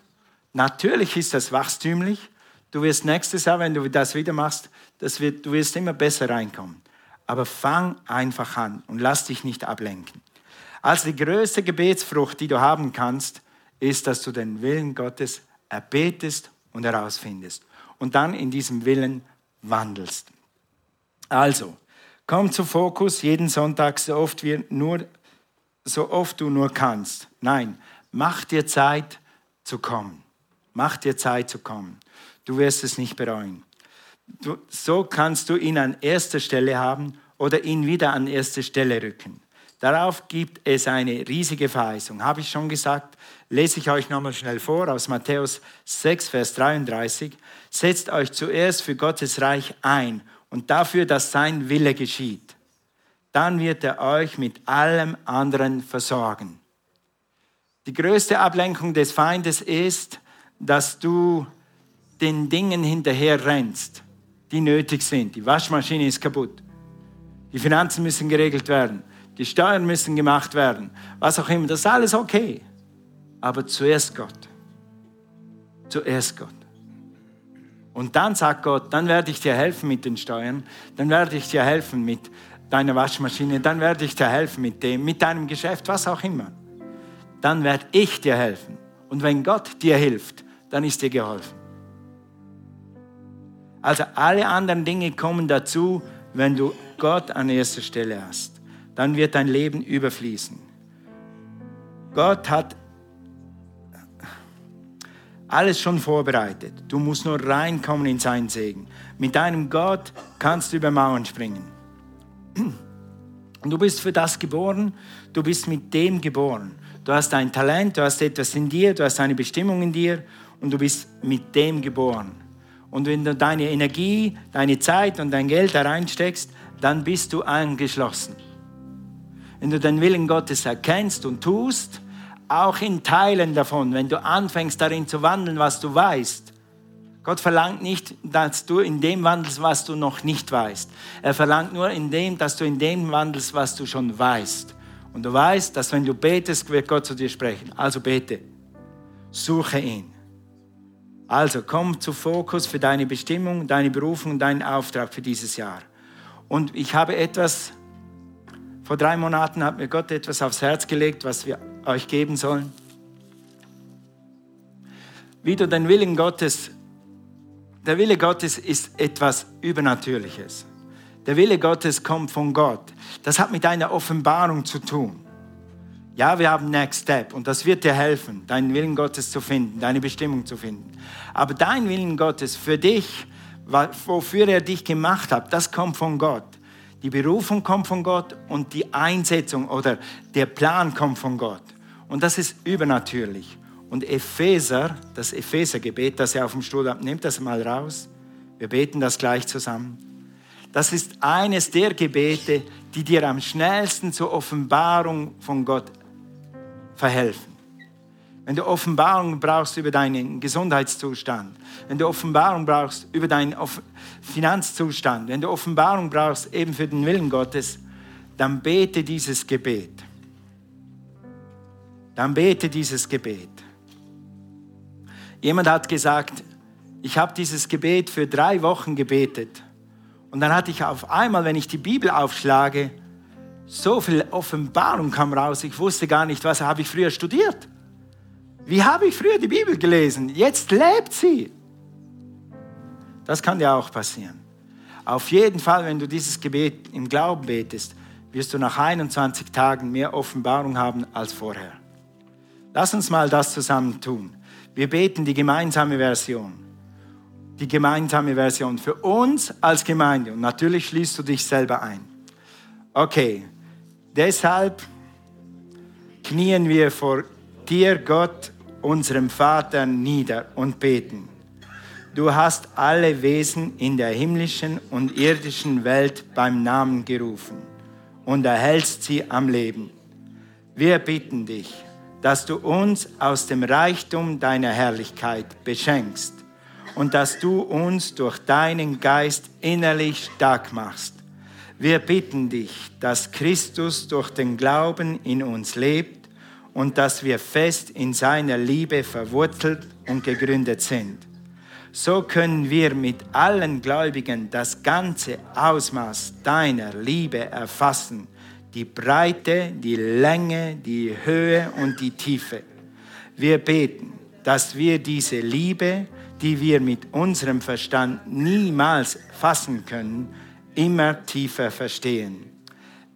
Speaker 1: Natürlich ist das wachstümlich. Du wirst nächstes Jahr, wenn du das wieder machst, das wird, du wirst immer besser reinkommen. Aber fang einfach an und lass dich nicht ablenken. Also die größte Gebetsfrucht, die du haben kannst, ist, dass du den Willen Gottes erbetest und herausfindest und dann in diesem Willen wandelst. Also, komm zu Fokus jeden Sonntag so oft, wir nur, so oft du nur kannst. Nein, Mach dir Zeit zu kommen. Mach dir Zeit zu kommen. Du wirst es nicht bereuen. Du, so kannst du ihn an erster Stelle haben oder ihn wieder an erste Stelle rücken. Darauf gibt es eine riesige Verheißung. Habe ich schon gesagt, lese ich euch nochmal schnell vor aus Matthäus 6, Vers 33. Setzt euch zuerst für Gottes Reich ein und dafür, dass sein Wille geschieht. Dann wird er euch mit allem anderen versorgen. Die größte Ablenkung des Feindes ist, dass du den Dingen hinterher rennst, die nötig sind. Die Waschmaschine ist kaputt. Die Finanzen müssen geregelt werden. Die Steuern müssen gemacht werden. Was auch immer. Das ist alles okay. Aber zuerst Gott. Zuerst Gott. Und dann sagt Gott, dann werde ich dir helfen mit den Steuern. Dann werde ich dir helfen mit deiner Waschmaschine. Dann werde ich dir helfen mit dem, mit deinem Geschäft, was auch immer dann werde ich dir helfen. Und wenn Gott dir hilft, dann ist dir geholfen. Also alle anderen Dinge kommen dazu, wenn du Gott an erster Stelle hast. Dann wird dein Leben überfließen. Gott hat alles schon vorbereitet. Du musst nur reinkommen in seinen Segen. Mit deinem Gott kannst du über Mauern springen. Und du bist für das geboren, du bist mit dem geboren. Du hast ein Talent, du hast etwas in dir, du hast eine Bestimmung in dir und du bist mit dem geboren. Und wenn du deine Energie, deine Zeit und dein Geld da reinsteckst, dann bist du angeschlossen. Wenn du den Willen Gottes erkennst und tust, auch in Teilen davon, wenn du anfängst darin zu wandeln, was du weißt. Gott verlangt nicht, dass du in dem wandelst, was du noch nicht weißt. Er verlangt nur in dem, dass du in dem wandelst, was du schon weißt. Und du weißt, dass wenn du betest, wird Gott zu dir sprechen. Also bete. Suche ihn. Also komm zu Fokus für deine Bestimmung, deine Berufung, deinen Auftrag für dieses Jahr. Und ich habe etwas, vor drei Monaten hat mir Gott etwas aufs Herz gelegt, was wir euch geben sollen. Wie du den Willen Gottes, der Wille Gottes ist etwas Übernatürliches. Der Wille Gottes kommt von Gott. Das hat mit einer Offenbarung zu tun. Ja, wir haben Next Step und das wird dir helfen, deinen Willen Gottes zu finden, deine Bestimmung zu finden. Aber dein Willen Gottes für dich, wofür er dich gemacht hat, das kommt von Gott. Die Berufung kommt von Gott und die Einsetzung oder der Plan kommt von Gott. Und das ist übernatürlich. Und Epheser, das Ephesergebet, das ihr auf dem Stuhl habt, nehmt das mal raus. Wir beten das gleich zusammen. das ist eines der Gebete, die dir am schnellsten zur Offenbarung von Gott verhelfen. Wenn du Offenbarung brauchst über deinen Gesundheitszustand, wenn du Offenbarung brauchst über deinen Finanzzustand, wenn du Offenbarung brauchst eben für den Willen Gottes, dann bete dieses Gebet. Dann bete dieses Gebet. Jemand hat gesagt, ich habe dieses Gebet für drei Wochen gebetet. Und dann hatte ich auf einmal, wenn ich die Bibel aufschlage, so viel Offenbarung kam raus. Ich wusste gar nicht, was habe ich früher studiert. Wie habe ich früher die Bibel gelesen? Jetzt lebt sie. Das kann dir auch passieren. Auf jeden Fall, wenn du dieses Gebet im Glauben betest, wirst du nach 21 Tagen mehr Offenbarung haben als vorher. Lass uns mal das zusammen tun. Wir beten die gemeinsame Version. Die gemeinsame Version für uns als Gemeinde. Und natürlich schließt du dich selber ein. Okay, deshalb knien wir vor dir, Gott, unserem Vater, nieder und beten. Du hast alle Wesen in der himmlischen und irdischen Welt beim Namen gerufen und erhältst sie am Leben. Wir bitten dich, dass du uns aus dem Reichtum deiner Herrlichkeit beschenkst und dass du uns durch deinen Geist innerlich stark machst. Wir bitten dich, dass Christus durch den Glauben in uns lebt und dass wir fest in seiner Liebe verwurzelt und gegründet sind. So können wir mit allen Gläubigen das ganze Ausmaß deiner Liebe erfassen die Breite, die Länge, die Höhe und die Tiefe. Wir beten, dass wir diese Liebe, die wir mit unserem Verstand niemals fassen können, immer tiefer verstehen.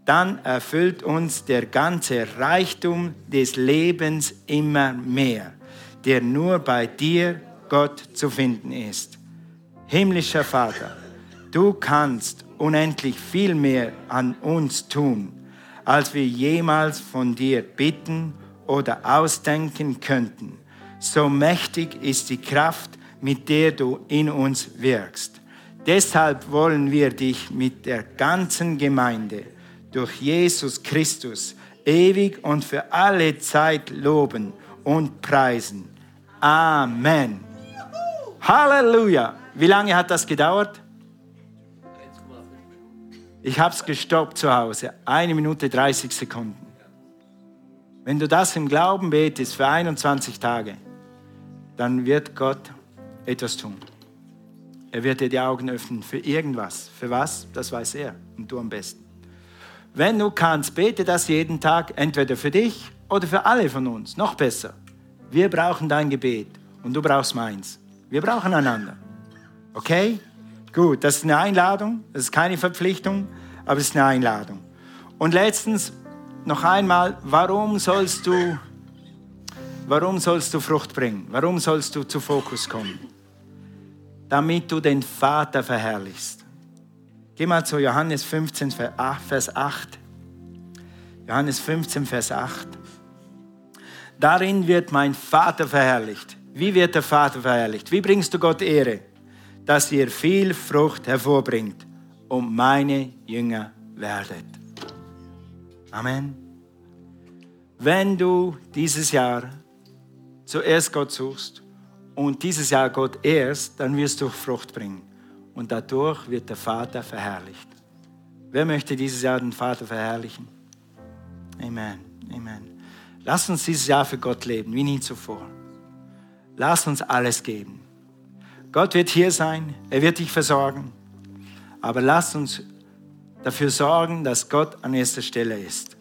Speaker 1: Dann erfüllt uns der ganze Reichtum des Lebens immer mehr, der nur bei dir, Gott, zu finden ist. Himmlischer Vater, du kannst unendlich viel mehr an uns tun als wir jemals von dir bitten oder ausdenken könnten. So mächtig ist die Kraft, mit der du in uns wirkst. Deshalb wollen wir dich mit der ganzen Gemeinde durch Jesus Christus ewig und für alle Zeit loben und preisen. Amen. Halleluja. Wie lange hat das gedauert? Ich habe es gestoppt zu Hause. Eine Minute 30 Sekunden. Wenn du das im Glauben betest für 21 Tage, dann wird Gott etwas tun. Er wird dir die Augen öffnen für irgendwas. Für was? Das weiß er und du am besten. Wenn du kannst, bete das jeden Tag, entweder für dich oder für alle von uns. Noch besser. Wir brauchen dein Gebet und du brauchst meins. Wir brauchen einander. Okay? Gut, das ist eine Einladung, das ist keine Verpflichtung, aber es ist eine Einladung. Und letztens noch einmal, warum sollst du, warum sollst du Frucht bringen? Warum sollst du zu Fokus kommen? Damit du den Vater verherrlichst. Geh mal zu Johannes 15, Vers 8. Johannes 15, Vers 8. Darin wird mein Vater verherrlicht. Wie wird der Vater verherrlicht? Wie bringst du Gott Ehre? dass ihr viel Frucht hervorbringt und meine Jünger werdet. Amen. Wenn du dieses Jahr zuerst Gott suchst und dieses Jahr Gott erst, dann wirst du Frucht bringen. Und dadurch wird der Vater verherrlicht. Wer möchte dieses Jahr den Vater verherrlichen? Amen. Amen. Lass uns dieses Jahr für Gott leben, wie nie zuvor. Lass uns alles geben. Gott wird hier sein, er wird dich versorgen. Aber lass uns dafür sorgen, dass Gott an erster Stelle ist.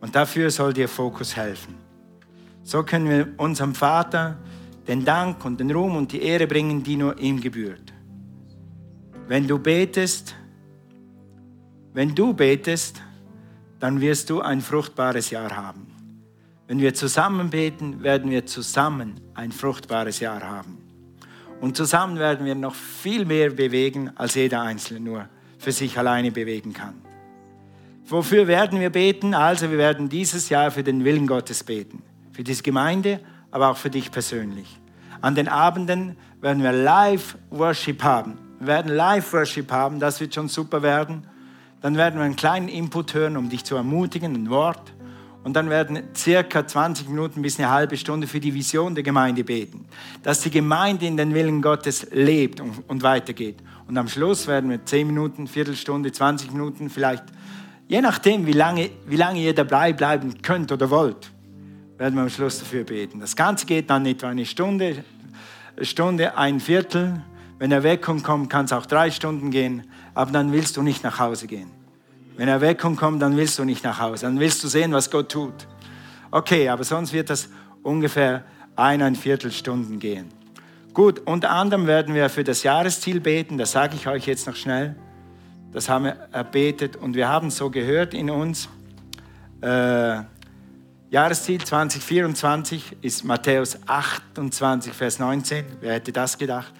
Speaker 1: Und dafür soll dir Fokus helfen. So können wir unserem Vater den Dank und den Ruhm und die Ehre bringen, die nur ihm gebührt. Wenn du betest, wenn du betest, dann wirst du ein fruchtbares Jahr haben. Wenn wir zusammen beten, werden wir zusammen ein fruchtbares Jahr haben. Und zusammen werden wir noch viel mehr bewegen, als jeder Einzelne nur für sich alleine bewegen kann. Wofür werden wir beten? Also wir werden dieses Jahr für den Willen Gottes beten. Für diese Gemeinde, aber auch für dich persönlich. An den Abenden werden wir Live-Worship haben. Wir werden Live-Worship haben, das wird schon super werden. Dann werden wir einen kleinen Input hören, um dich zu ermutigen, ein Wort. Und dann werden circa 20 Minuten bis eine halbe Stunde für die Vision der Gemeinde beten. Dass die Gemeinde in den Willen Gottes lebt und, weitergeht. Und am Schluss werden wir 10 Minuten, Viertelstunde, 20 Minuten, vielleicht, je nachdem, wie lange, wie lange ihr dabei bleiben könnt oder wollt, werden wir am Schluss dafür beten. Das Ganze geht dann etwa eine Stunde, Stunde, ein Viertel. Wenn Erweckung kommt, kann es auch drei Stunden gehen, aber dann willst du nicht nach Hause gehen. Wenn Erweckung kommt, dann willst du nicht nach Hause, dann willst du sehen, was Gott tut. Okay, aber sonst wird das ungefähr eineinviertel Stunden gehen. Gut, unter anderem werden wir für das Jahresziel beten, das sage ich euch jetzt noch schnell. Das haben wir erbetet und wir haben so gehört in uns. Äh, Jahresziel 2024 ist Matthäus 28, Vers 19. Wer hätte das gedacht?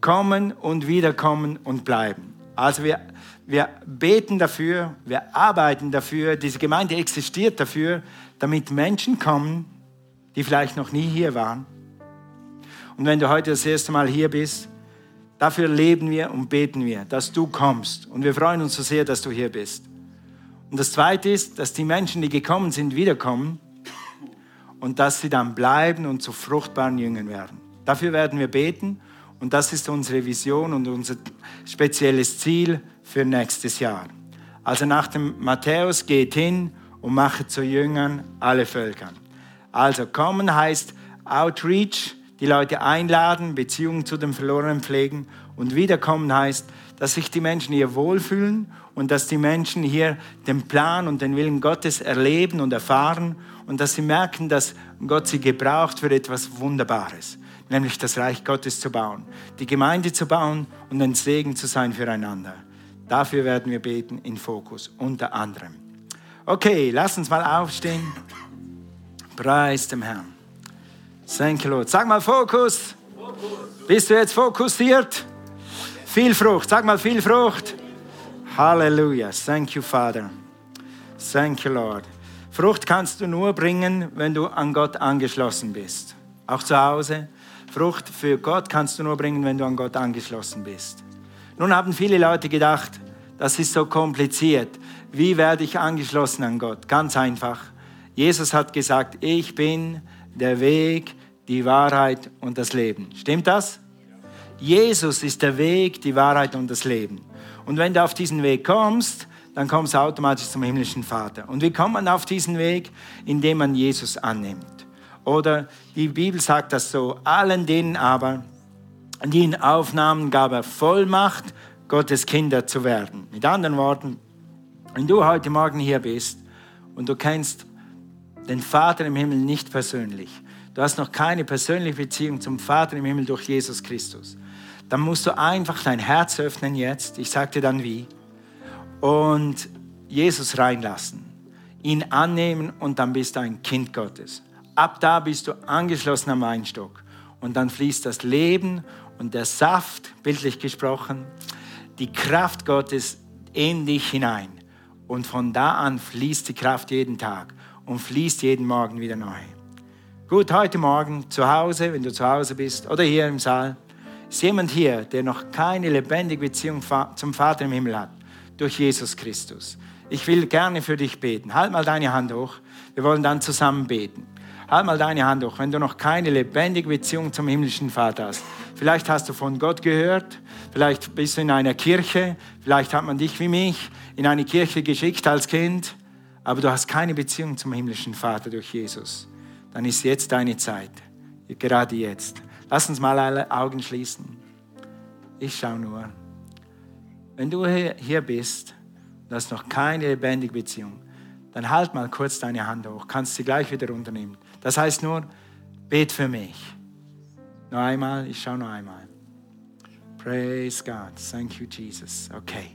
Speaker 1: Kommen und wiederkommen und bleiben. Also wir wir beten dafür, wir arbeiten dafür, diese Gemeinde existiert dafür, damit Menschen kommen, die vielleicht noch nie hier waren. Und wenn du heute das erste Mal hier bist, dafür leben wir und beten wir, dass du kommst. Und wir freuen uns so sehr, dass du hier bist. Und das Zweite ist, dass die Menschen, die gekommen sind, wiederkommen und dass sie dann bleiben und zu fruchtbaren Jüngern werden. Dafür werden wir beten und das ist unsere Vision und unser spezielles Ziel für nächstes Jahr. Also nach dem Matthäus geht hin und macht zu Jüngern alle Völker. Also kommen heißt Outreach, die Leute einladen, Beziehungen zu den Verlorenen pflegen und wiederkommen heißt, dass sich die Menschen hier wohlfühlen und dass die Menschen hier den Plan und den Willen Gottes erleben und erfahren und dass sie merken, dass Gott sie gebraucht für etwas Wunderbares, nämlich das Reich Gottes zu bauen, die Gemeinde zu bauen und ein Segen zu sein füreinander. Dafür werden wir beten in Fokus, unter anderem. Okay, lass uns mal aufstehen. Preis dem Herrn. Thank you, Lord. Sag mal Fokus. Fokus. Bist du jetzt fokussiert? Viel Frucht. Sag mal viel Frucht. Halleluja. Thank you, Father. Thank you, Lord. Frucht kannst du nur bringen, wenn du an Gott angeschlossen bist. Auch zu Hause. Frucht für Gott kannst du nur bringen, wenn du an Gott angeschlossen bist. Nun haben viele Leute gedacht, das ist so kompliziert. Wie werde ich angeschlossen an Gott? Ganz einfach. Jesus hat gesagt, ich bin der Weg, die Wahrheit und das Leben. Stimmt das? Jesus ist der Weg, die Wahrheit und das Leben. Und wenn du auf diesen Weg kommst, dann kommst du automatisch zum himmlischen Vater. Und wie kommt man auf diesen Weg? Indem man Jesus annimmt. Oder die Bibel sagt das so, allen denen aber, die ihn aufnahmen, gab er Vollmacht, Gottes Kinder zu werden. Mit anderen Worten, wenn du heute Morgen hier bist und du kennst den Vater im Himmel nicht persönlich, du hast noch keine persönliche Beziehung zum Vater im Himmel durch Jesus Christus, dann musst du einfach dein Herz öffnen jetzt, ich sage dir dann wie, und Jesus reinlassen, ihn annehmen und dann bist du ein Kind Gottes. Ab da bist du angeschlossen am Weinstock und dann fließt das Leben und der Saft, bildlich gesprochen, die Kraft Gottes in dich hinein. Und von da an fließt die Kraft jeden Tag und fließt jeden Morgen wieder neu. Gut, heute Morgen zu Hause, wenn du zu Hause bist oder hier im Saal, ist jemand hier, der noch keine lebendige Beziehung zum Vater im Himmel hat, durch Jesus Christus. Ich will gerne für dich beten. Halt mal deine Hand hoch. Wir wollen dann zusammen beten. Halt mal deine Hand hoch, wenn du noch keine lebendige Beziehung zum himmlischen Vater hast. Vielleicht hast du von Gott gehört, vielleicht bist du in einer Kirche, vielleicht hat man dich wie mich in eine Kirche geschickt als Kind, aber du hast keine Beziehung zum himmlischen Vater durch Jesus. Dann ist jetzt deine Zeit, gerade jetzt. Lass uns mal alle Augen schließen. Ich schaue nur. Wenn du hier bist, du hast noch keine lebendige Beziehung, dann halt mal kurz deine Hand hoch, kannst sie gleich wieder runternehmen. Das heißt nur, bet für mich. Noch einmal, ich schaue noch einmal. Praise God. Thank you, Jesus. Okay.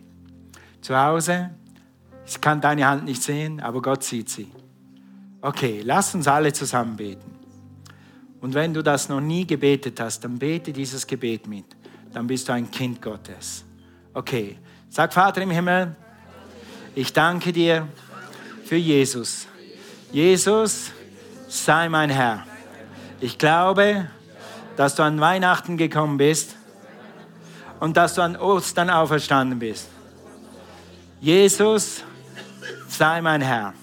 Speaker 1: Zu Hause, ich kann deine Hand nicht sehen, aber Gott sieht sie. Okay, lass uns alle zusammen beten. Und wenn du das noch nie gebetet hast, dann bete dieses Gebet mit. Dann bist du ein Kind Gottes. Okay, sag Vater im Himmel, ich danke dir für Jesus. Jesus, sei mein Herr. Ich glaube, dass du an Weihnachten gekommen bist, und dass du an Ostern auferstanden bist. Jesus, sei mein Herr.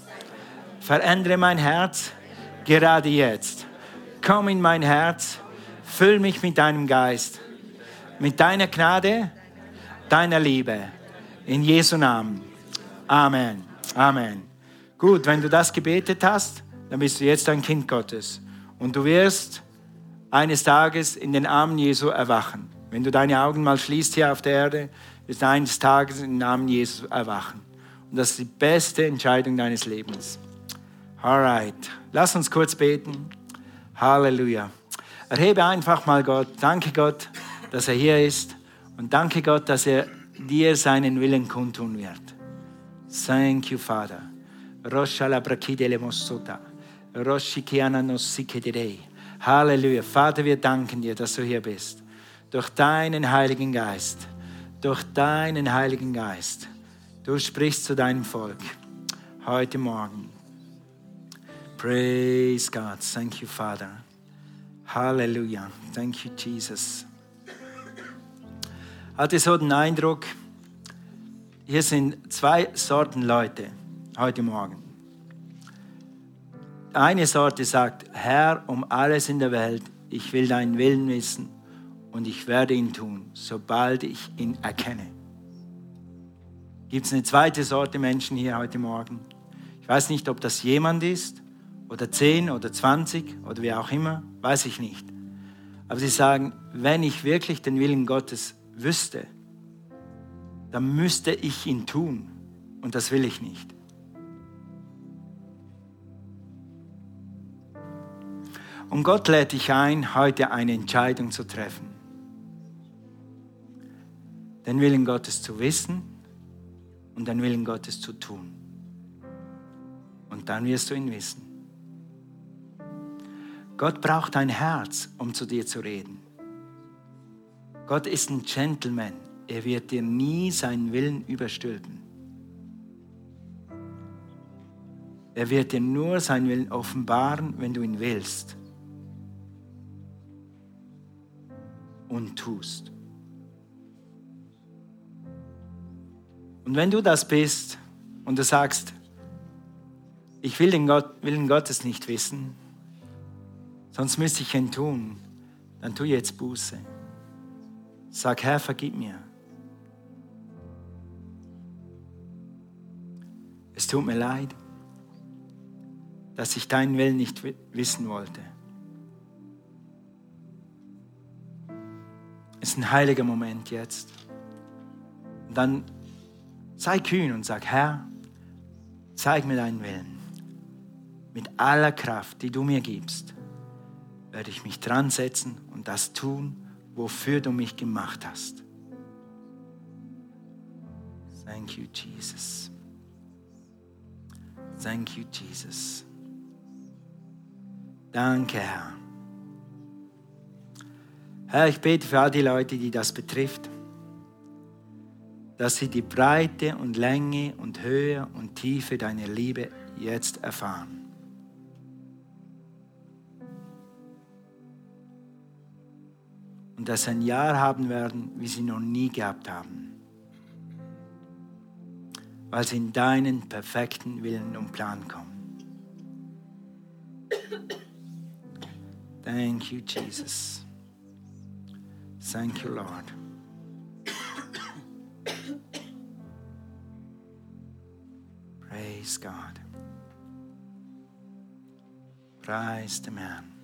Speaker 1: Verändere mein Herz gerade jetzt. Komm in mein Herz, füll mich mit deinem Geist, mit deiner Gnade, deiner Liebe. In Jesu Namen. Amen. Amen. Gut, wenn du das gebetet hast, dann bist du jetzt ein Kind Gottes. Und du wirst eines Tages in den Armen Jesu erwachen. Wenn du deine Augen mal schließt hier auf der Erde, wirst du eines Tages in den Namen Jesu erwachen. Und das ist die beste Entscheidung deines Lebens. Alright, lass uns kurz beten. Halleluja. Erhebe einfach mal Gott. Danke Gott, dass er hier ist. Und danke Gott, dass er dir seinen Willen kundtun wird. Thank you, Father. Halleluja. Vater, wir danken dir, dass du hier bist. Durch deinen Heiligen Geist. Durch deinen Heiligen Geist. Du sprichst zu deinem Volk. Heute Morgen. Praise God. Thank you, Father. Halleluja. Thank you, Jesus. Hatte so den Eindruck, hier sind zwei Sorten Leute heute Morgen. Eine Sorte sagt, Herr, um alles in der Welt, ich will deinen Willen wissen und ich werde ihn tun, sobald ich ihn erkenne. Gibt es eine zweite Sorte Menschen hier heute Morgen? Ich weiß nicht, ob das jemand ist oder zehn oder zwanzig oder wie auch immer, weiß ich nicht. Aber sie sagen, wenn ich wirklich den Willen Gottes wüsste, dann müsste ich ihn tun und das will ich nicht. Und Gott lädt dich ein, heute eine Entscheidung zu treffen. Den Willen Gottes zu wissen und den Willen Gottes zu tun. Und dann wirst du ihn wissen. Gott braucht ein Herz, um zu dir zu reden. Gott ist ein Gentleman. Er wird dir nie seinen Willen überstülpen. Er wird dir nur seinen Willen offenbaren, wenn du ihn willst. und tust. Und wenn du das bist und du sagst, ich will den Gott, Willen Gottes nicht wissen, sonst müsste ich ihn tun, dann tu jetzt Buße. Sag, Herr, vergib mir. Es tut mir leid, dass ich deinen Willen nicht wissen wollte. ist ein heiliger Moment jetzt. Und dann sei kühn und sag, Herr, zeig mir deinen Willen. Mit aller Kraft, die du mir gibst, werde ich mich dran setzen und das tun, wofür du mich gemacht hast. Thank you, Jesus. Thank you, Jesus. Danke, Herr. Herr, ich bete für all die Leute, die das betrifft, dass sie die Breite und Länge und Höhe und Tiefe deiner Liebe jetzt erfahren. Und dass sie ein Jahr haben werden, wie sie noch nie gehabt haben. Weil sie in deinen perfekten Willen und Plan kommen. Thank you, Jesus. Thank you, Lord. Praise God. Praise the man.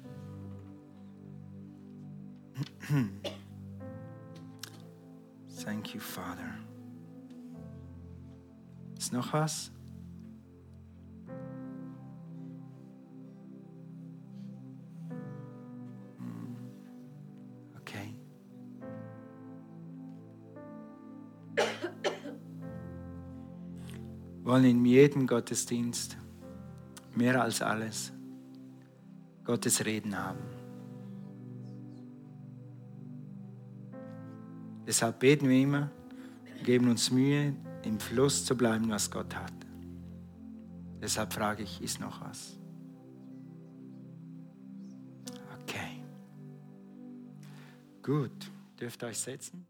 Speaker 1: Thank you, Father. Ist noch was? wollen in jedem Gottesdienst mehr als alles Gottes Reden haben. Deshalb beten wir immer, geben uns Mühe, im Fluss zu bleiben, was Gott hat. Deshalb frage ich, ist noch was? Okay. Gut, dürft ihr euch setzen?